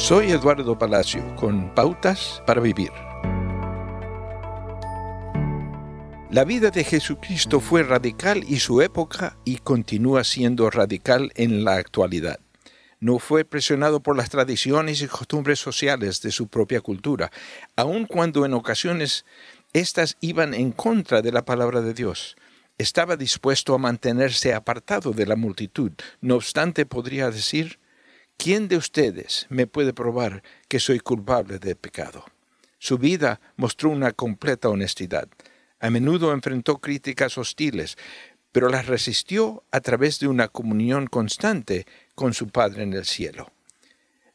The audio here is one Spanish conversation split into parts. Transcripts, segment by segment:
Soy Eduardo Palacio con Pautas para Vivir. La vida de Jesucristo fue radical y su época y continúa siendo radical en la actualidad. No fue presionado por las tradiciones y costumbres sociales de su propia cultura, aun cuando en ocasiones éstas iban en contra de la palabra de Dios. Estaba dispuesto a mantenerse apartado de la multitud. No obstante, podría decir, ¿quién de ustedes me puede probar que soy culpable de pecado? Su vida mostró una completa honestidad. A menudo enfrentó críticas hostiles, pero las resistió a través de una comunión constante con su Padre en el cielo.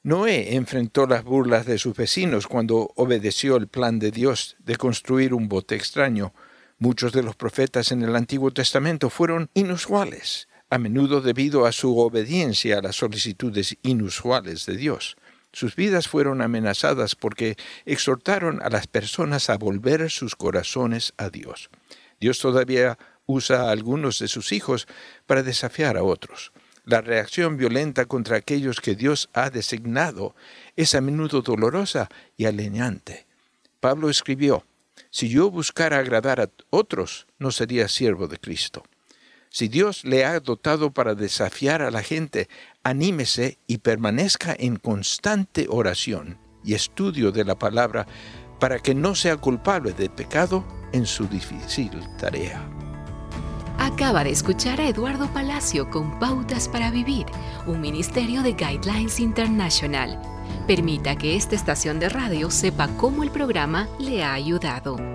Noé enfrentó las burlas de sus vecinos cuando obedeció el plan de Dios de construir un bote extraño. Muchos de los profetas en el Antiguo Testamento fueron inusuales, a menudo debido a su obediencia a las solicitudes inusuales de Dios. Sus vidas fueron amenazadas porque exhortaron a las personas a volver sus corazones a Dios. Dios todavía usa a algunos de sus hijos para desafiar a otros. La reacción violenta contra aquellos que Dios ha designado es a menudo dolorosa y alienante. Pablo escribió, Si yo buscara agradar a otros, no sería siervo de Cristo. Si Dios le ha dotado para desafiar a la gente, anímese y permanezca en constante oración y estudio de la palabra para que no sea culpable de pecado en su difícil tarea. Acaba de escuchar a Eduardo Palacio con Pautas para Vivir, un ministerio de Guidelines International. Permita que esta estación de radio sepa cómo el programa le ha ayudado.